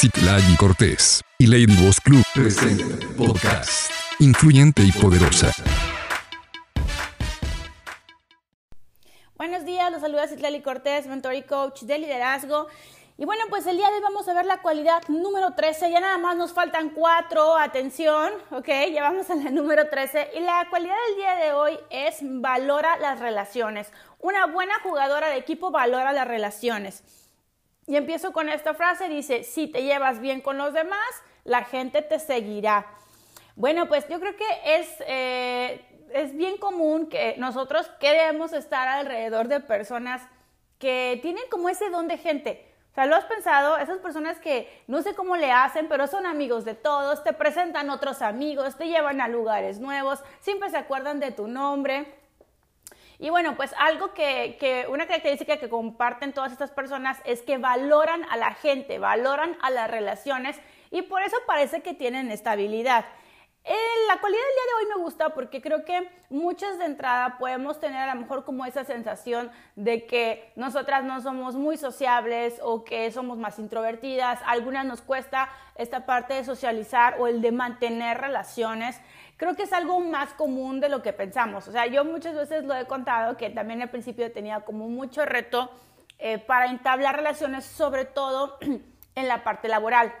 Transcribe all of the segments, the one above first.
Citlali Cortés y Lady Boss Club presenta podcast influyente y poderosa. Buenos días, los saluda Citlali Cortés, mentor y coach de liderazgo. Y bueno, pues el día de hoy vamos a ver la cualidad número 13. Ya nada más nos faltan cuatro. Atención, ok, ya vamos a la número 13. Y la cualidad del día de hoy es valora las relaciones. Una buena jugadora de equipo valora las relaciones. Y empiezo con esta frase, dice, si te llevas bien con los demás, la gente te seguirá. Bueno, pues yo creo que es, eh, es bien común que nosotros queremos estar alrededor de personas que tienen como ese don de gente. O sea, ¿lo has pensado? Esas personas que no sé cómo le hacen, pero son amigos de todos, te presentan otros amigos, te llevan a lugares nuevos, siempre se acuerdan de tu nombre. Y bueno, pues algo que, una característica que comparten todas estas personas es que valoran a la gente, valoran a las relaciones y por eso parece que tienen estabilidad. Eh, la cualidad del día de hoy me gusta porque creo que muchas de entrada podemos tener a lo mejor como esa sensación de que nosotras no somos muy sociables o que somos más introvertidas. algunas nos cuesta esta parte de socializar o el de mantener relaciones creo que es algo más común de lo que pensamos. O sea, yo muchas veces lo he contado que también al principio tenía como mucho reto eh, para entablar relaciones, sobre todo en la parte laboral.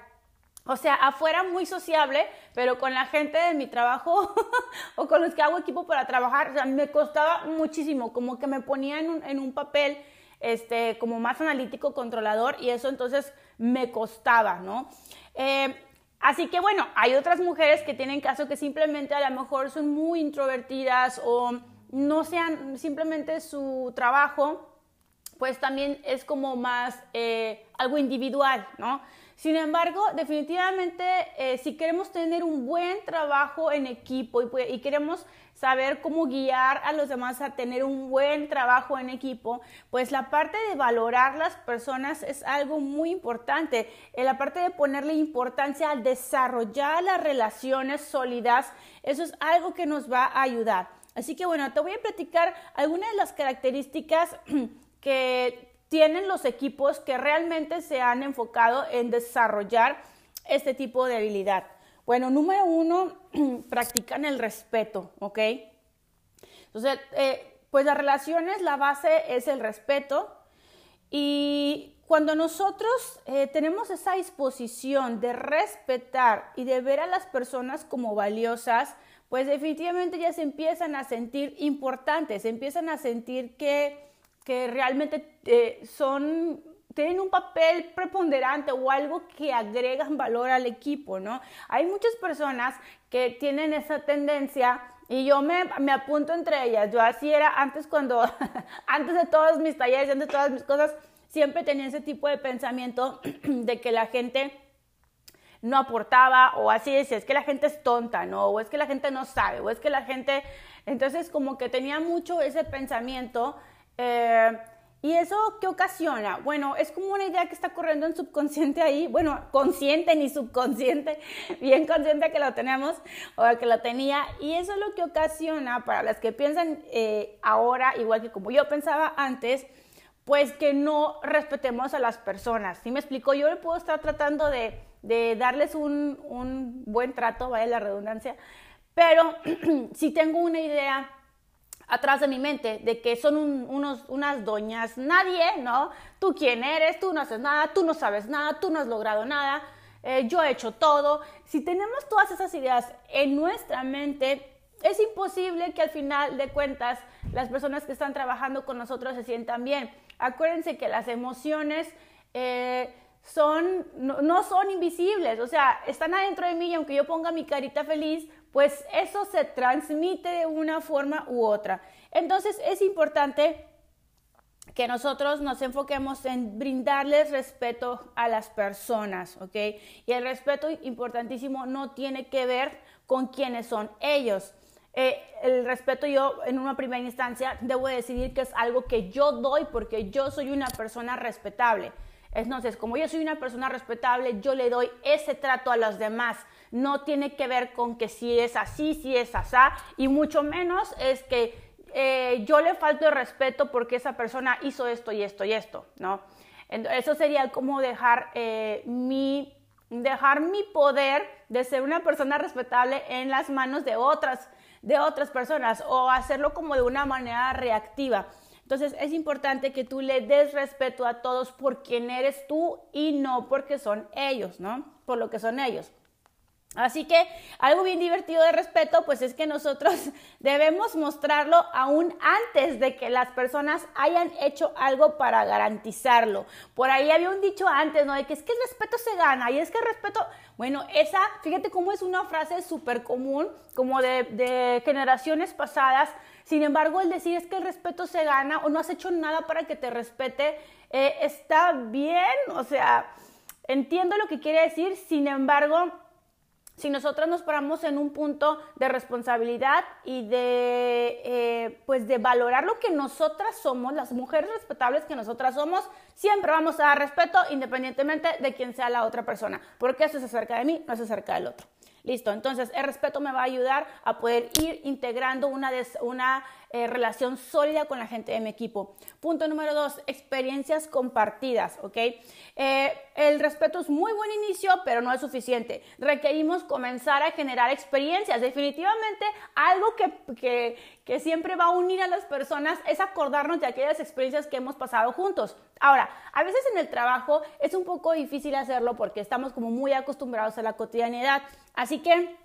O sea, afuera muy sociable, pero con la gente de mi trabajo o con los que hago equipo para trabajar, o sea, me costaba muchísimo, como que me ponía en un, en un papel este, como más analítico, controlador, y eso entonces me costaba, ¿no? Eh, Así que bueno, hay otras mujeres que tienen caso que simplemente a lo mejor son muy introvertidas o no sean simplemente su trabajo, pues también es como más eh, algo individual, ¿no? Sin embargo, definitivamente, eh, si queremos tener un buen trabajo en equipo y, queremos saber cómo guiar a los demás a tener un buen trabajo en equipo, pues la parte de valorar las personas es algo muy importante. En la parte de ponerle importancia al desarrollar las relaciones sólidas, eso es algo que nos va a ayudar. Así que bueno, te voy a platicar algunas de las características que tienen los equipos que realmente se han enfocado en desarrollar este tipo de habilidad? Bueno, número uno, practican el respeto, ¿ok? Entonces, eh, pues las relaciones, la base es el respeto y cuando nosotros eh, tenemos esa disposición de respetar y de ver a las personas como valiosas, pues definitivamente ya se empiezan a sentir importantes, se empiezan a sentir que que realmente eh, son tienen un papel preponderante o algo que agregan valor al equipo, ¿no? Hay muchas personas que tienen esa tendencia y yo me, me apunto entre ellas. Yo así era antes cuando, antes de todos mis talleres, antes de todas mis cosas, siempre tenía ese tipo de pensamiento de que la gente no aportaba o así decía, es que la gente es tonta, ¿no? O es que la gente no sabe, o es que la gente... Entonces como que tenía mucho ese pensamiento eh, ¿Y eso qué ocasiona? Bueno, es como una idea que está corriendo en subconsciente ahí, bueno, consciente ni subconsciente, bien consciente que lo tenemos o que lo tenía, y eso es lo que ocasiona para las que piensan eh, ahora, igual que como yo pensaba antes, pues que no respetemos a las personas. ¿Sí me explico? Yo le puedo estar tratando de, de darles un, un buen trato, vaya la redundancia, pero si tengo una idea atrás de mi mente de que son unos, unas doñas nadie, ¿no? Tú quién eres, tú no haces nada, tú no sabes nada, tú no has logrado nada, eh, yo he hecho todo. Si tenemos todas esas ideas en nuestra mente, es imposible que al final de cuentas las personas que están trabajando con nosotros se sientan bien. Acuérdense que las emociones... Eh, son, no, son invisibles, o sea, están adentro de mí y aunque yo ponga mi carita feliz, pues eso se transmite de una forma u otra. Entonces es importante que nosotros nos enfoquemos en brindarles respeto a las personas, ¿ok? Y el respeto importantísimo no tiene que ver con quiénes son ellos. Eh, el respeto yo en una primera instancia debo decidir que es algo que yo doy porque yo soy una persona respetable. Entonces, como yo soy una persona respetable, yo le doy ese trato a los demás. No tiene que ver con que si es así, si es asá, y mucho menos es que eh, yo le falto el respeto porque esa persona hizo esto y esto y esto, ¿no? Eso sería como dejar eh, mi dejar mi poder de ser una persona respetable en las manos de otras, de otras personas o hacerlo como de una manera reactiva. Entonces es importante que tú le des respeto a todos por quien eres tú y no porque son ellos, ¿no? Por lo que son ellos. Así que algo bien divertido de respeto, pues es que nosotros debemos mostrarlo aún antes de que las personas hayan hecho algo para garantizarlo. Por ahí había un dicho antes, ¿no? De que es que el respeto se gana y es que el respeto, bueno, esa, fíjate cómo es una frase súper común, como de, generaciones pasadas. Sin embargo, el decir es que el respeto se gana o no has hecho nada para que te respete, eh, está bien, o sea, entiendo lo que quiere decir, sin embargo, si nosotros nos paramos en un punto de responsabilidad y de, eh, pues de valorar lo que nosotras somos, las mujeres respetables que nosotras somos, siempre vamos a dar respeto independientemente de quién sea la otra persona, porque eso es acerca de mí, no es acerca del otro. Listo, entonces el respeto me va a ayudar a poder ir integrando una, una eh, relación sólida con la gente de mi equipo. Punto número dos, experiencias compartidas, ¿ok? Eh, el respeto es muy buen inicio, pero no es suficiente. Requerimos comenzar a generar experiencias. Definitivamente, algo que, que, que siempre va a unir a las personas es acordarnos de aquellas experiencias que hemos pasado juntos. Ahora, a veces en el trabajo es un poco difícil hacerlo porque estamos como muy acostumbrados a la cotidianidad. Así que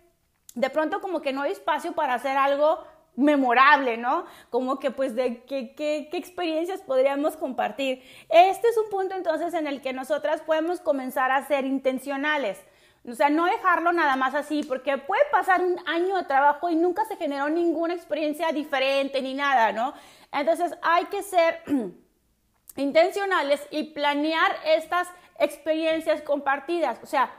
de pronto como que no hay espacio para hacer algo memorable, ¿no? Como que pues de qué, qué, experiencias podríamos compartir. Este es un punto entonces en el que nosotras podemos comenzar a ser intencionales. O sea, no dejarlo nada más así, porque puede pasar un año de trabajo y nunca se generó ninguna experiencia diferente ni nada, ¿no? Entonces hay que ser intencionales y planear estas experiencias compartidas. O sea,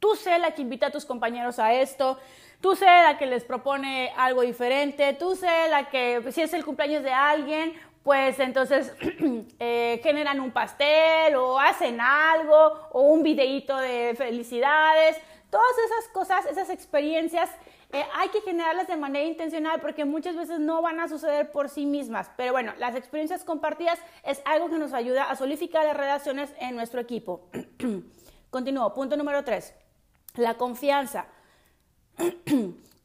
tú sé la que invita a tus compañeros a esto, Tú sé la que les propone algo diferente, tú sé la que si es el cumpleaños de alguien, pues entonces eh, generan un pastel o hacen algo o un videíto de felicidades. Todas esas cosas, esas experiencias, eh, hay que generarlas de manera intencional porque muchas veces no van a suceder por sí mismas. Pero bueno, las experiencias compartidas es algo que nos ayuda a solidificar las relaciones en nuestro equipo. Continúo. Punto número tres. La confianza.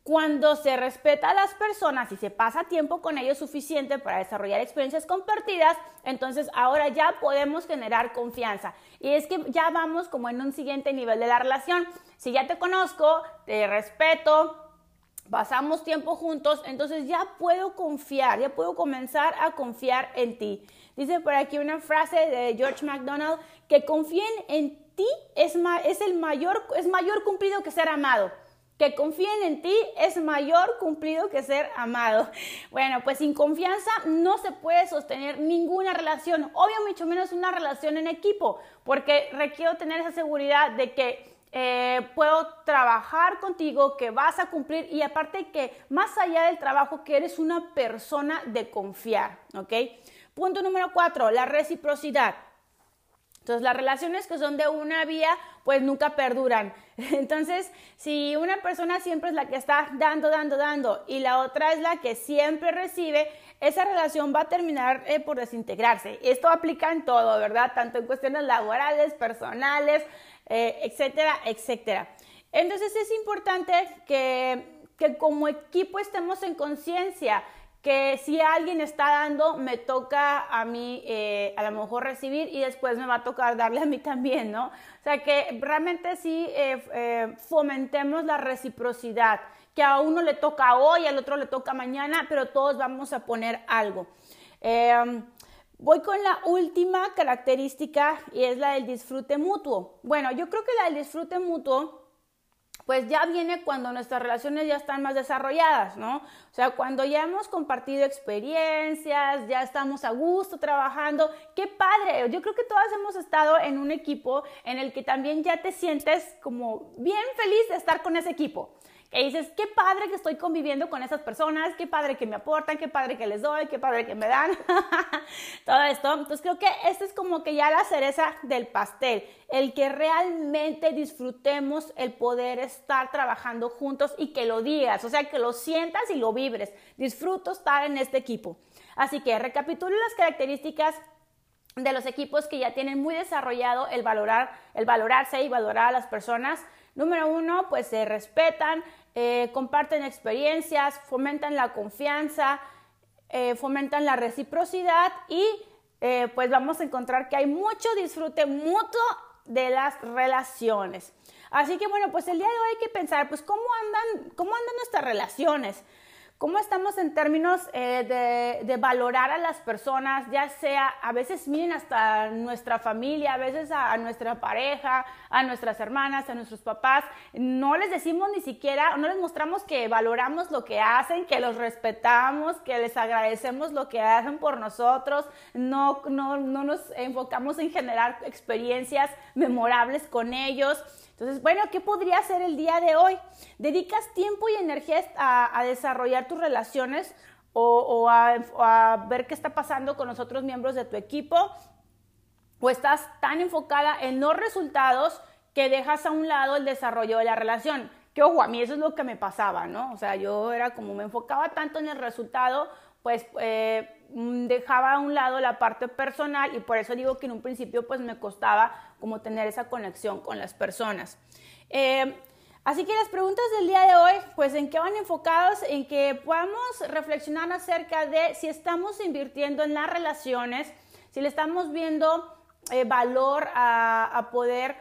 Cuando se respeta a las personas y se pasa tiempo con ellos suficiente para desarrollar experiencias compartidas, entonces ahora ya podemos generar confianza. Y es que ya vamos como en un siguiente nivel de la relación. Si ya te conozco, te respeto, pasamos tiempo juntos, entonces ya puedo confiar, ya puedo comenzar a confiar en ti. Dice por aquí una frase de George MacDonald que confíen en ti es, es el mayor, es mayor cumplido que ser amado que confíen en ti es mayor cumplido que ser amado. Bueno, pues sin confianza no se puede sostener ninguna relación, obvio mucho menos una relación en equipo, porque requiero tener esa seguridad de que eh, puedo trabajar contigo, que vas a cumplir y aparte que más allá del trabajo, que eres una persona de confiar, ¿ok? Punto número cuatro, la reciprocidad. Entonces, las relaciones que son de una vía, pues nunca perduran. Entonces, si una persona siempre es la que está dando, dando, dando y la otra es la que siempre recibe, esa relación va a terminar eh, por desintegrarse. Esto aplica en todo, ¿verdad? Tanto en cuestiones laborales, personales, eh, etcétera, etcétera. Entonces, es importante que, que como equipo estemos en conciencia que si alguien está dando, me toca a mí eh, a lo mejor recibir y después me va a tocar darle a mí también, ¿no? O sea, que realmente sí eh, eh, fomentemos la reciprocidad, que a uno le toca hoy, al otro le toca mañana, pero todos vamos a poner algo. Em, voy con la última característica y es la del disfrute mutuo. Bueno, yo creo que la del disfrute mutuo pues ya viene cuando nuestras relaciones ya están más desarrolladas, ¿no? O sea, cuando ya hemos compartido experiencias, ya estamos a gusto trabajando, qué padre. Yo creo que todas hemos estado en un equipo en el que también ya te sientes como bien feliz de estar con ese equipo que dices, qué padre que estoy conviviendo con esas personas, qué padre que me aportan, qué padre que les doy, qué padre que me dan, todo esto. Entonces creo que este es como que ya la cereza del pastel, el que realmente disfrutemos el poder estar trabajando juntos y que lo digas, o sea, que lo sientas y lo vibres. Disfruto estar en este equipo. Así que recapitulo las características de los equipos que ya tienen muy desarrollado el valorar, el valorarse y valorar a las personas. Número uno, pues se respetan, eh, comparten experiencias, fomentan la confianza, eh, fomentan la reciprocidad y eh, pues vamos a encontrar que hay mucho disfrute mutuo de las relaciones. Así que bueno, pues el día de hoy hay que pensar, pues cómo andan, cómo andan nuestras relaciones. ¿Cómo estamos en términos eh, de, valorar a las personas, ya sea, a veces miren hasta nuestra familia, a veces a, nuestra pareja, a nuestras hermanas, a nuestros papás, no les decimos ni siquiera, no les mostramos que valoramos lo que hacen, que los respetamos, que les agradecemos lo que hacen por nosotros, no, no, no nos enfocamos en generar experiencias memorables con ellos. Entonces, bueno, ¿qué podría hacer el día de hoy? ¿Dedicas tiempo y energía a, desarrollar tus relaciones o, a, ver qué está pasando con los otros miembros de tu equipo? ¿O estás tan enfocada en los resultados que dejas a un lado el desarrollo de la relación? Que ojo, a mí eso es lo que me pasaba, ¿no? O sea, yo era como me enfocaba tanto en el resultado, pues eh, dejaba a un lado la parte personal y por eso digo que en un principio pues me costaba como tener esa conexión con las personas. Eh, así que las preguntas del día de hoy, pues en qué van enfocados, en que podamos reflexionar acerca de si estamos invirtiendo en las relaciones, si le estamos viendo eh, valor a, poder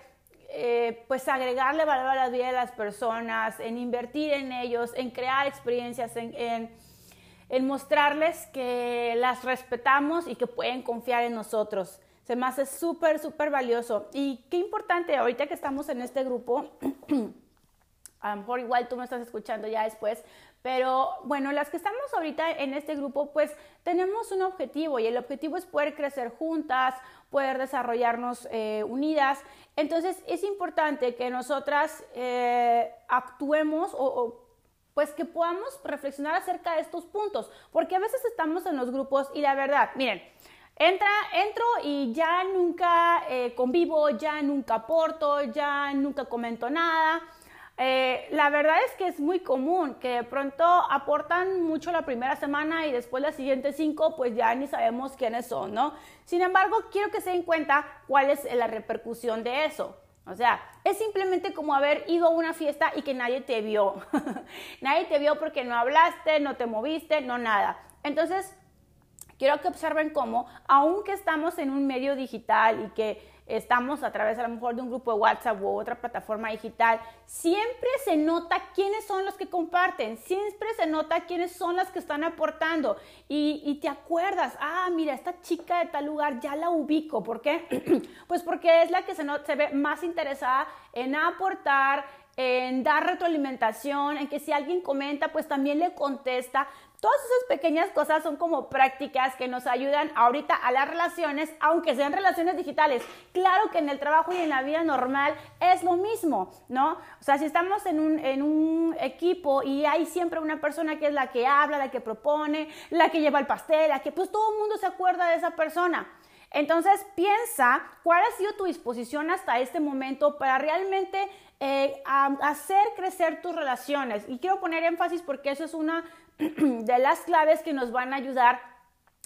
pues agregarle valor a la vida de las personas, en invertir en ellos, en crear experiencias, en el mostrarles que las respetamos y que pueden confiar en nosotros. Se me hace súper, súper valioso. Y qué importante, ahorita que estamos en este grupo, a lo mejor igual tú me estás escuchando ya después, pero bueno, las que estamos ahorita en este grupo, pues tenemos un objetivo y el objetivo es poder crecer juntas, poder desarrollarnos eh, unidas. Entonces es importante que nosotras eh, actuemos o pues que podamos reflexionar acerca de estos puntos, porque a veces estamos en los grupos y la verdad, miren, entra, entro y ya nunca eh, convivo, ya nunca aporto, ya nunca comento nada. Eh, la verdad es que es muy común que de pronto aportan mucho la primera semana y después las siguientes cinco pues ya ni sabemos quiénes son, ¿no? Sin embargo, quiero que se den cuenta cuál es la repercusión de eso. O sea, es simplemente como haber ido a una fiesta y que nadie te vio. nadie te vio porque no hablaste, no te moviste, no nada. Entonces, quiero que observen cómo, aunque estamos en un medio digital y que estamos a través a lo mejor de un grupo de WhatsApp u otra plataforma digital, siempre se nota quiénes son los que comparten, siempre se nota quiénes son las que están aportando y, te acuerdas, ah, mira, esta chica de tal lugar ya la ubico, ¿por qué? pues porque es la que se, se ve más interesada en aportar, en dar retroalimentación, en que si alguien comenta, pues también le contesta. Todas esas pequeñas cosas son como prácticas que nos ayudan ahorita a las relaciones, aunque sean relaciones digitales. Claro que en el trabajo y en la vida normal es lo mismo, ¿no? O sea, si estamos en un, en un equipo y hay siempre una persona que es la que habla, la que propone, la que lleva el pastel, la que pues todo el mundo se acuerda de esa persona. Entonces piensa cuál ha sido tu disposición hasta este momento para realmente eh, hacer crecer tus relaciones. Y quiero poner énfasis porque eso es una de las claves que nos van a ayudar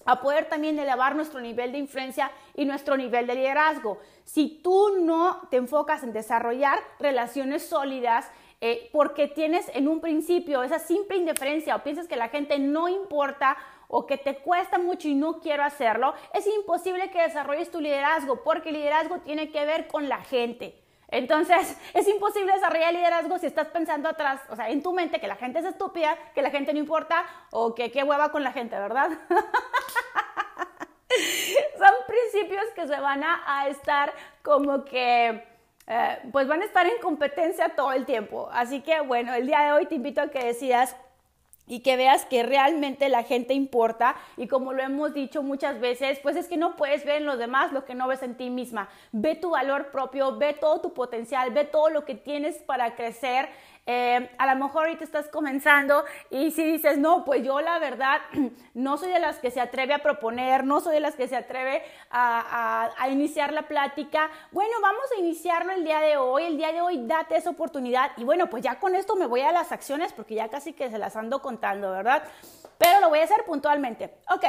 a poder también elevar nuestro nivel de influencia y nuestro nivel de liderazgo. Si tú no te enfocas en desarrollar relaciones sólidas, eh, porque tienes en un principio esa simple indiferencia o piensas que la gente no importa o que te cuesta mucho y no quiero hacerlo, es imposible que desarrolles tu liderazgo porque el liderazgo tiene que ver con la gente. Entonces, es imposible desarrollar liderazgo si estás pensando atrás, o sea, en tu mente que la gente es estúpida, que la gente no importa o que qué hueva con la gente, ¿verdad? Son principios que se van a, estar como que, eh, pues van a estar en competencia todo el tiempo. Así que, bueno, el día de hoy te invito a que decidas y que veas que realmente la gente importa y como lo hemos dicho muchas veces, pues es que no puedes ver en los demás lo que no ves en ti misma. Ve tu valor propio, ve todo tu potencial, ve todo lo que tienes para crecer eh, a lo mejor ahorita estás comenzando y si dices, no, pues yo la verdad no soy de las que se atreve a proponer, no soy de las que se atreve a, iniciar la plática. Bueno, vamos a iniciarlo el día de hoy. El día de hoy date esa oportunidad. Y bueno, pues ya con esto me voy a las acciones porque ya casi que se las ando contando, ¿verdad? Pero lo voy a hacer puntualmente. Ok.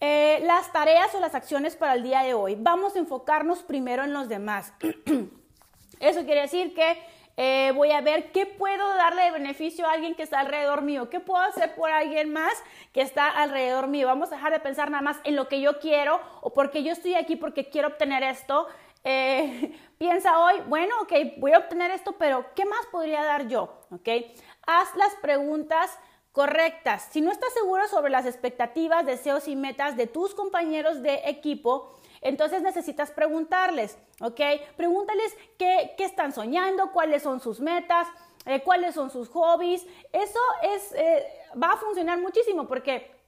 Eh, las tareas o las acciones para el día de hoy. Vamos a enfocarnos primero en los demás. Eso quiere decir que eh, voy a ver qué puedo darle de beneficio a alguien que está alrededor mío, qué puedo hacer por alguien más que está alrededor mío. Vamos a dejar de pensar nada más en lo que yo quiero o porque yo estoy aquí porque quiero obtener esto. Eh, piensa hoy, bueno, ok, voy a obtener esto, pero ¿qué más podría dar yo? Ok, haz las preguntas correctas. Si no estás seguro sobre las expectativas, deseos y metas de tus compañeros de equipo, entonces necesitas preguntarles, ¿ok? Pregúntales qué, están soñando, cuáles son sus metas, eh, cuáles son sus hobbies. Eso es, eh, va a funcionar muchísimo porque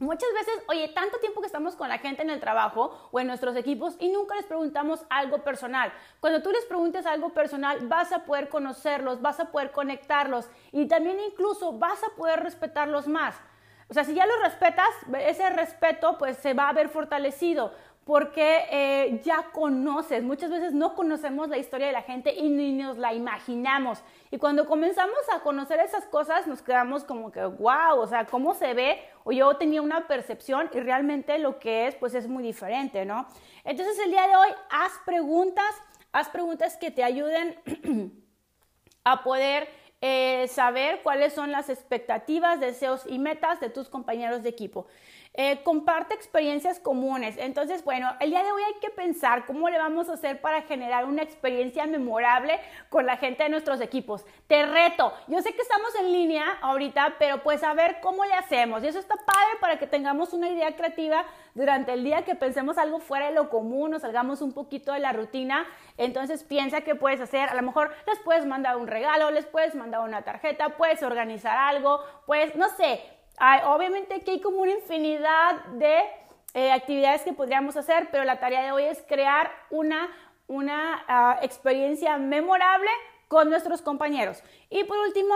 Muchas veces, oye, tanto tiempo que estamos con la gente en el trabajo o en nuestros equipos y nunca les preguntamos algo personal. Cuando tú les preguntes algo personal, vas a poder conocerlos, vas a poder conectarlos y también incluso vas a poder respetarlos más. O sea, si ya los respetas, ese respeto pues se va a ver fortalecido porque eh, ya conoces, muchas veces no conocemos la historia de la gente y ni nos la imaginamos. Y cuando comenzamos a conocer esas cosas, nos quedamos como que, wow, o sea, ¿cómo se ve? O yo tenía una percepción y realmente lo que es, pues es muy diferente, ¿no? Entonces el día de hoy, haz preguntas, haz preguntas que te ayuden a poder eh, saber cuáles son las expectativas, deseos y metas de tus compañeros de equipo. Eh, comparte experiencias comunes. Entonces, bueno, el día de hoy hay que pensar cómo le vamos a hacer para generar una experiencia memorable con la gente de nuestros equipos. Te reto, yo sé que estamos en línea ahorita, pero pues a ver cómo le hacemos. Y eso está padre para que tengamos una idea creativa durante el día, que pensemos algo fuera de lo común, nos salgamos un poquito de la rutina. Entonces piensa qué puedes hacer. A lo mejor les puedes mandar un regalo, les puedes mandar una tarjeta, puedes organizar algo, pues no sé, obviamente aquí hay como una infinidad de eh, actividades que podríamos hacer, pero la tarea de hoy es crear una, una ah, experiencia memorable con nuestros compañeros. Y por último,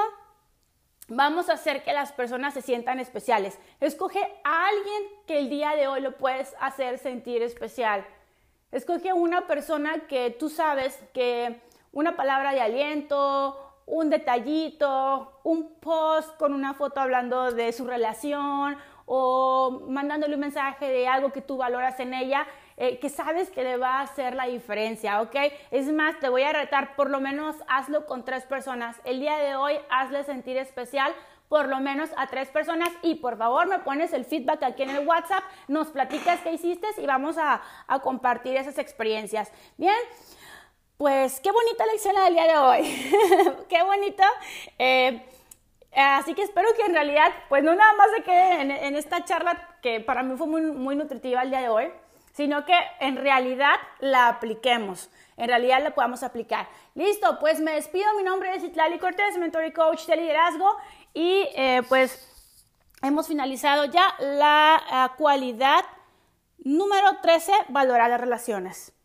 vamos a hacer que las personas se sientan especiales. Escoge a alguien que el día de hoy lo puedes hacer sentir especial. Escoge una persona que tú sabes que una palabra de aliento, un detallito, un post con una foto hablando de su relación o mandándole un mensaje de algo que tú valoras en ella, eh, que sabes que le va a hacer la diferencia, ¿ok? Es más, te voy a retar, por lo menos hazlo con tres personas. El día de hoy hazle sentir especial por lo menos a tres personas y por favor me pones el feedback aquí en el WhatsApp, nos platicas qué hiciste y vamos a, a compartir esas experiencias. Bien, pues qué bonita lección del día de hoy. qué bonito. Eh, así que espero que en realidad, pues no nada más se quede en, esta charla que para mí fue muy, nutritiva el día de hoy, sino que en realidad la apliquemos, en realidad la podamos aplicar. Listo, pues me despido. Mi nombre es Itlali Cortés, mentor y coach de liderazgo y eh, pues hemos finalizado ya la cualidad número 13, valorar las relaciones.